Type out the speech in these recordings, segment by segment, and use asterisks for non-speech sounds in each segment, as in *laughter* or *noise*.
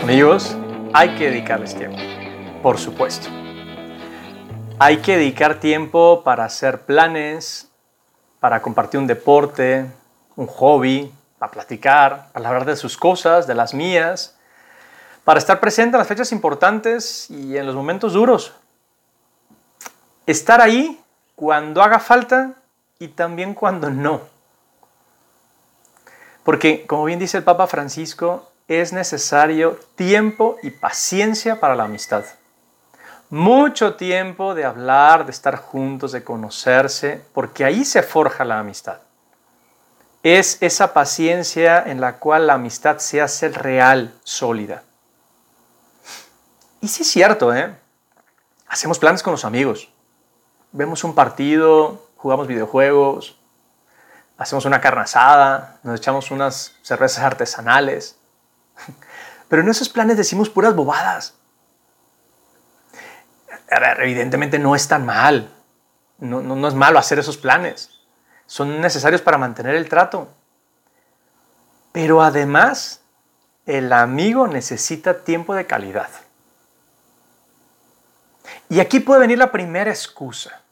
amigos hay que dedicarles tiempo, por supuesto. Hay que dedicar tiempo para hacer planes, para compartir un deporte, un hobby, para platicar, para hablar de sus cosas, de las mías, para estar presente en las fechas importantes y en los momentos duros. Estar ahí cuando haga falta y también cuando no. Porque, como bien dice el Papa Francisco, es necesario tiempo y paciencia para la amistad. Mucho tiempo de hablar, de estar juntos, de conocerse, porque ahí se forja la amistad. Es esa paciencia en la cual la amistad se hace real, sólida. Y sí es cierto, ¿eh? Hacemos planes con los amigos. Vemos un partido, jugamos videojuegos, hacemos una carne asada, nos echamos unas cervezas artesanales. Pero en esos planes decimos puras bobadas. evidentemente no es tan mal. No, no es malo hacer esos planes. Son necesarios para mantener el trato. Pero además, el amigo necesita tiempo de calidad. Y aquí puede venir la primera excusa.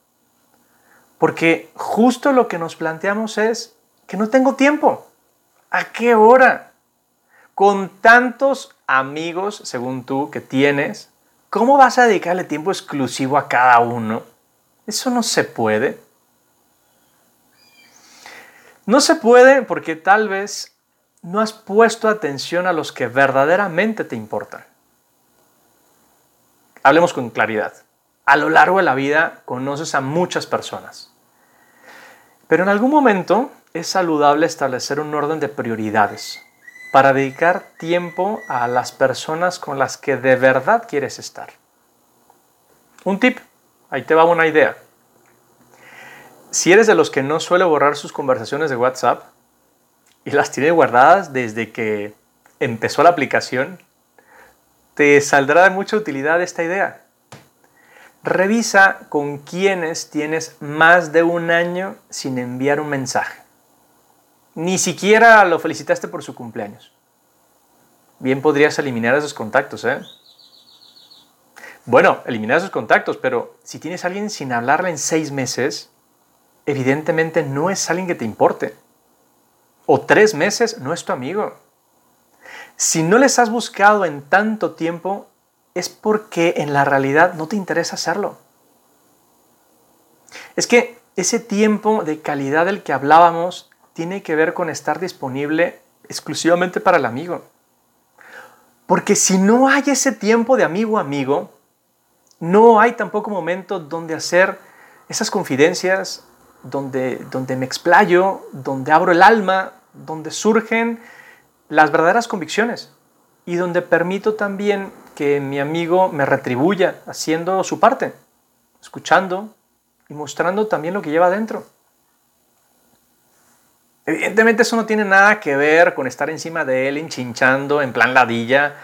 Porque justo lo que nos planteamos es que no tengo tiempo. ¿A qué hora? Con tantos amigos, según tú, que tienes, ¿cómo vas a dedicarle tiempo exclusivo a cada uno? Eso no se puede. No se puede porque tal vez no has puesto atención a los que verdaderamente te importan. Hablemos con claridad. A lo largo de la vida conoces a muchas personas. Pero en algún momento es saludable establecer un orden de prioridades para dedicar tiempo a las personas con las que de verdad quieres estar. Un tip, ahí te va una idea. Si eres de los que no suele borrar sus conversaciones de WhatsApp y las tiene guardadas desde que empezó la aplicación, te saldrá de mucha utilidad esta idea. Revisa con quienes tienes más de un año sin enviar un mensaje. Ni siquiera lo felicitaste por su cumpleaños. Bien podrías eliminar esos contactos, ¿eh? Bueno, eliminar esos contactos, pero si tienes a alguien sin hablarle en seis meses, evidentemente no es alguien que te importe. O tres meses no es tu amigo. Si no les has buscado en tanto tiempo, es porque en la realidad no te interesa hacerlo. Es que ese tiempo de calidad del que hablábamos tiene que ver con estar disponible exclusivamente para el amigo. Porque si no hay ese tiempo de amigo a amigo, no hay tampoco momento donde hacer esas confidencias, donde, donde me explayo, donde abro el alma, donde surgen las verdaderas convicciones y donde permito también que mi amigo me retribuya haciendo su parte, escuchando y mostrando también lo que lleva adentro. Evidentemente eso no tiene nada que ver con estar encima de él, enchinchando en plan ladilla,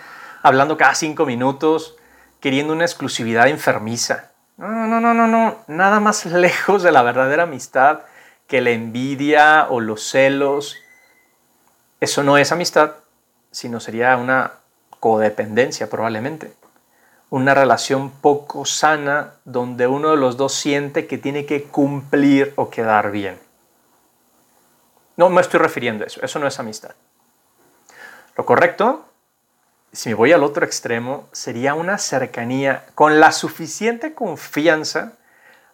hablando cada cinco minutos, queriendo una exclusividad enfermiza. No, no, no, no, no, nada más *laughs* lejos de la verdadera amistad que la envidia o los celos. Eso no es amistad, sino sería una codependencia probablemente. Una relación poco sana donde uno de los dos siente que tiene que cumplir o quedar bien. No me estoy refiriendo a eso, eso no es amistad. Lo correcto, si me voy al otro extremo, sería una cercanía con la suficiente confianza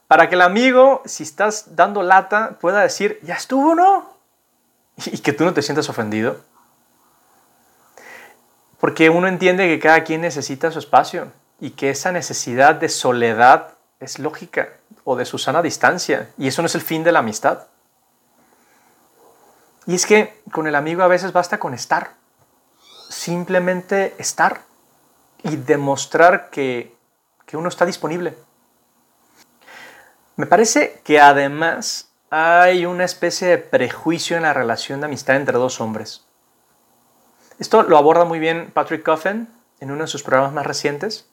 para que el amigo, si estás dando lata, pueda decir, ya estuvo, ¿no? Y que tú no te sientas ofendido. Porque uno entiende que cada quien necesita su espacio y que esa necesidad de soledad es lógica o de su sana distancia. Y eso no es el fin de la amistad. Y es que con el amigo a veces basta con estar. Simplemente estar y demostrar que, que uno está disponible. Me parece que además hay una especie de prejuicio en la relación de amistad entre dos hombres. Esto lo aborda muy bien Patrick Coffin en uno de sus programas más recientes.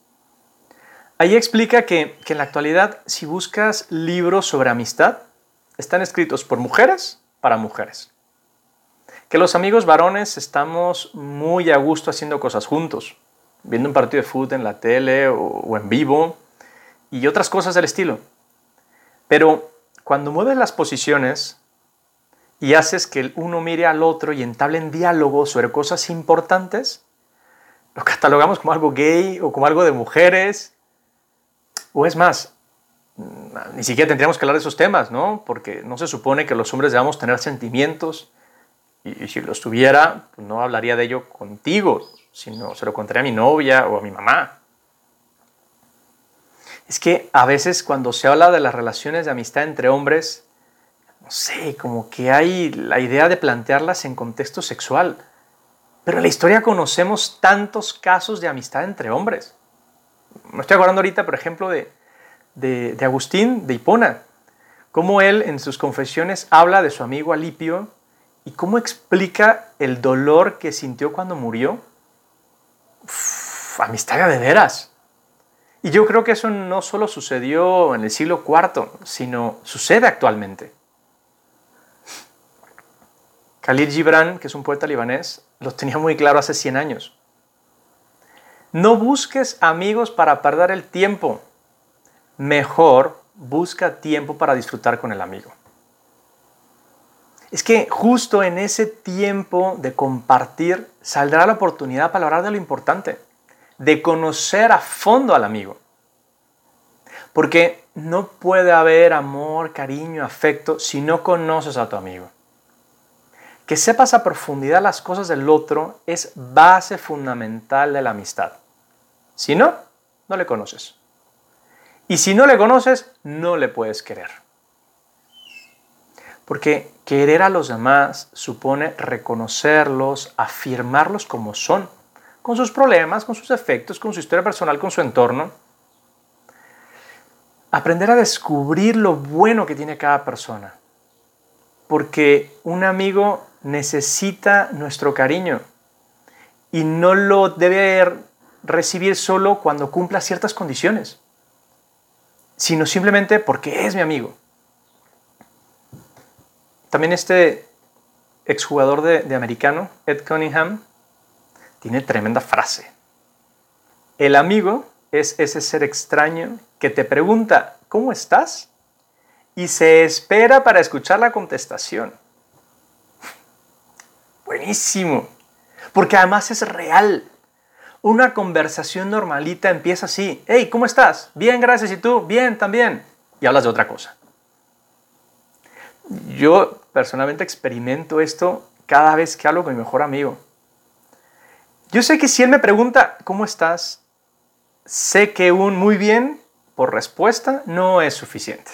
Ahí explica que, que en la actualidad, si buscas libros sobre amistad, están escritos por mujeres para mujeres que los amigos varones estamos muy a gusto haciendo cosas juntos. viendo un partido de fútbol en la tele o, en vivo y otras cosas del estilo. Pero cuando mueves las posiciones y haces que el uno mire al otro y entablen diálogo sobre cosas importantes, lo catalogamos como algo gay o como algo de mujeres. O es más, ni siquiera tendríamos que hablar de esos temas, ¿no? Porque no se supone que los hombres debamos tener sentimientos. Y, si los tuviera, pues no hablaría de ello contigo, sino se lo contaría a mi novia o a mi mamá. Es que a veces cuando se habla de las relaciones de amistad entre hombres, no sé, como que hay la idea de plantearlas en contexto sexual. Pero en la historia conocemos tantos casos de amistad entre hombres. Me estoy acordando ahorita, por ejemplo, de, de, Agustín de Hipona, cómo él en sus confesiones habla de su amigo Alipio y cómo explica el dolor que sintió cuando murió. amistad de veras. Y yo creo que eso no solo sucedió en el siglo IV, sino sucede actualmente. Khalil Gibran, que es un poeta libanés, lo tenía muy claro hace 100 años. No busques amigos para perder el tiempo, mejor busca tiempo para disfrutar con el amigo. Es que justo en ese tiempo de compartir saldrá la oportunidad para hablar de lo importante, de conocer a fondo al amigo. Porque no puede haber amor, cariño, afecto si no conoces a tu amigo. Que sepas a profundidad las cosas del otro es base fundamental de la amistad. Si no, no le conoces. Y si no le conoces, no le puedes querer. Porque querer a los demás supone reconocerlos, afirmarlos como son, con sus problemas, con sus efectos, con su historia personal, con su entorno. Aprender a descubrir lo bueno que tiene cada persona. Porque un amigo necesita nuestro cariño y no lo debe recibir solo cuando cumpla ciertas condiciones sino simplemente porque es mi amigo. También este exjugador de, de americano, Ed Cunningham, tiene tremenda frase. El amigo es ese ser extraño que te pregunta, ¿cómo estás? Y se espera para escuchar la contestación. *laughs* Buenísimo. Porque además es real. Una conversación normalita empieza así. Hey, ¿cómo estás? Bien, gracias. ¿Y tú? Bien, también. Y hablas de otra cosa. Yo personalmente experimento esto cada vez que hablo con mi mejor amigo. Yo sé que si él me pregunta, ¿cómo estás? Sé que un muy bien por respuesta no es suficiente.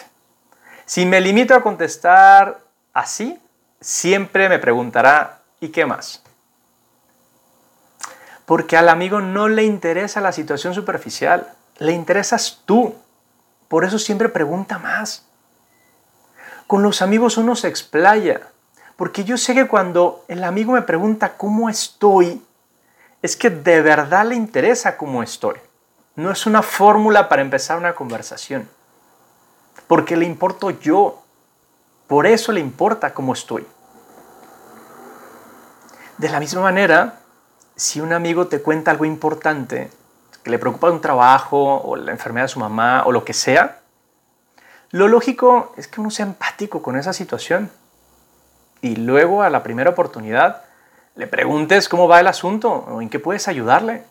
Si me limito a contestar así, siempre me preguntará, ¿y qué más? Porque al amigo no le interesa la situación superficial, le interesas tú. Por eso siempre pregunta más. Con los amigos uno se explaya, porque yo sé que cuando el amigo me pregunta cómo estoy, es que de verdad le interesa cómo estoy. No es una fórmula para empezar una conversación, porque le importo yo. Por eso le importa cómo estoy. De la misma manera, si un amigo te cuenta algo importante, que le preocupa un trabajo o la enfermedad de su mamá o lo que sea, lo lógico es que uno sea empático con esa situación. Y luego a la primera oportunidad le preguntes cómo va el asunto o en qué puedes ayudarle.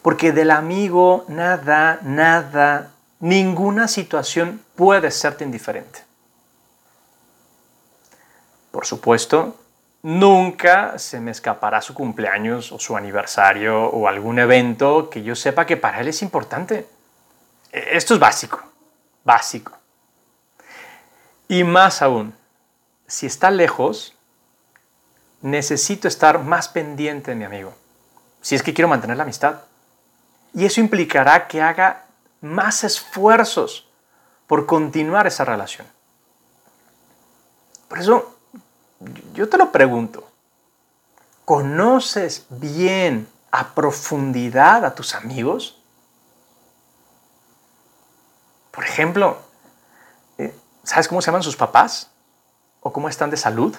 Porque del amigo nada, nada, ninguna situación puede serte indiferente. Por supuesto, nunca se me escapará su cumpleaños o su aniversario o algún evento que yo sepa que para él es importante. E, esto es básico, básico. Y más aún, si está lejos, necesito estar más pendiente de mi amigo, si es que quiero mantener la amistad. Y eso implicará que haga más esfuerzos por continuar esa relación. Por eso yo te lo pregunto, ¿conoces bien a profundidad a tus amigos? Por ejemplo, eh, ¿sabes cómo se llaman sus papás? ¿O cómo están de salud?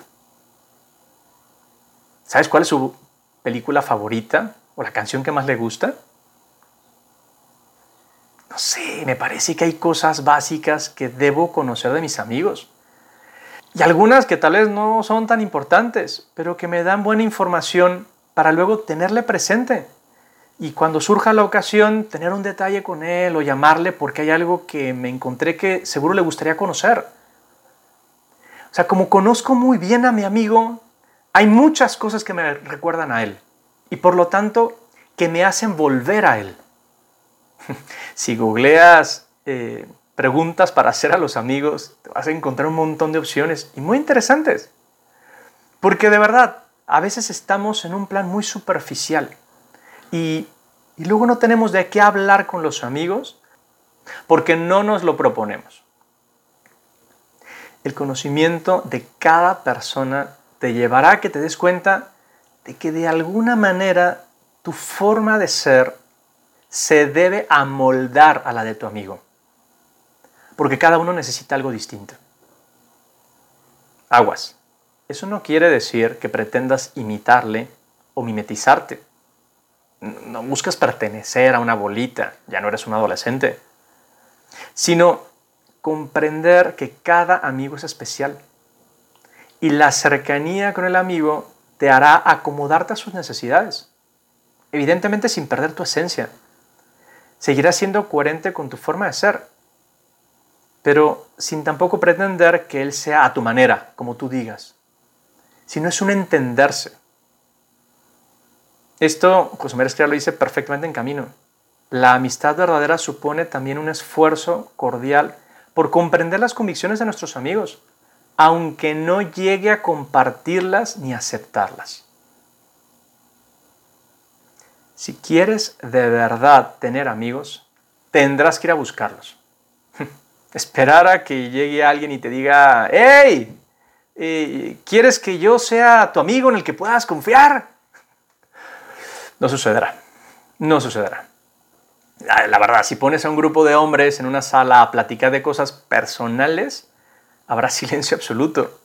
¿Sabes cuál es su película favorita? o la canción que más le gusta? No sé, me parece que hay cosas básicas que debo conocer de mis amigos. Y algunas que tal vez no son tan importantes, pero que me dan buena información para luego tenerle presente. Y cuando surja la ocasión, tener un detalle con él o llamarle porque hay algo que me encontré que seguro le gustaría conocer. O sea, como conozco muy bien a mi amigo, hay muchas cosas que me recuerdan a él. Y por lo tanto, que me hacen volver a él. *laughs* si googleas eh, preguntas para hacer a los amigos, te vas a encontrar un montón de opciones y muy interesantes. Porque de verdad, a veces estamos en un plan muy superficial y, y luego no tenemos de qué hablar con los amigos porque no nos lo proponemos. El conocimiento de cada persona te llevará a que te des cuenta de que de alguna manera tu forma de ser se debe amoldar a la de tu amigo. Porque cada uno necesita algo distinto. Aguas. Eso no quiere decir que pretendas imitarle o mimetizarte. No buscas pertenecer a una bolita, ya no eres un adolescente. Sino comprender que cada amigo es especial. Y la cercanía con el amigo te hará acomodarte a sus necesidades. Evidentemente sin perder tu esencia seguirás siendo coherente con tu forma de ser, pero sin tampoco pretender que Él sea a tu manera, como tú digas, sino es un entenderse. Esto José María lo dice perfectamente en camino. La amistad verdadera supone también un esfuerzo cordial por comprender las convicciones de nuestros amigos, aunque no llegue a compartirlas ni aceptarlas. Si quieres de verdad tener amigos, tendrás que ir a buscarlos. *laughs* Esperar a que llegue alguien y te diga, hey, eh, ¿quieres que yo sea tu amigo en el que puedas confiar? No sucederá. No sucederá. La verdad, si pones a un grupo de hombres en una sala a platicar de cosas personales, habrá silencio absoluto.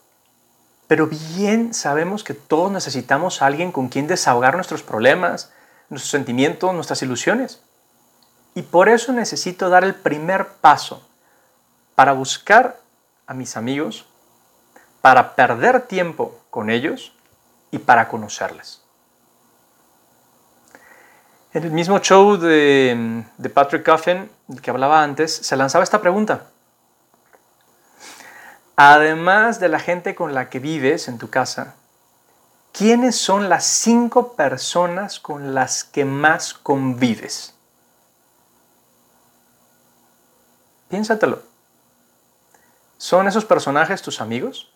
Pero bien sabemos que todos necesitamos a alguien con quien desahogar nuestros problemas, nuestros sentimientos, nuestras ilusiones. Y por eso necesito dar el primer paso para buscar a mis amigos, para perder tiempo con ellos y para conocerles. En el mismo show de, Patrick Coffin, que hablaba antes, se lanzaba esta pregunta. Además de la gente con la que vives en tu casa, ¿quiénes son las cinco personas con las que más convives? Piénsatelo. ¿Son esos personajes tus amigos?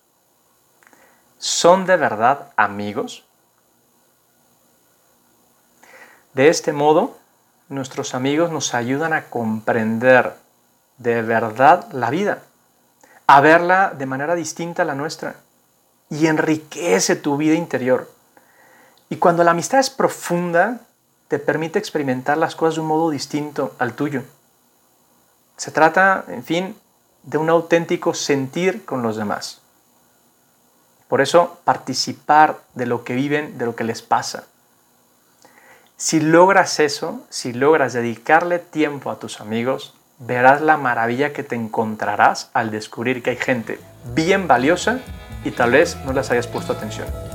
¿Son de verdad amigos? De este modo, nuestros amigos nos ayudan a comprender de verdad la vida, a verla de manera distinta a la nuestra y enriquece tu vida interior. Y cuando la amistad es profunda, te permite experimentar las cosas de un modo distinto al tuyo. Se trata, en fin, de un auténtico sentir con los demás. Por eso, participar de lo que viven, de lo que les pasa. Si logras eso, si logras dedicarle tiempo a tus amigos, verás la maravilla que te encontrarás al descubrir que hay gente bien valiosa y tal vez no les hayas puesto atención.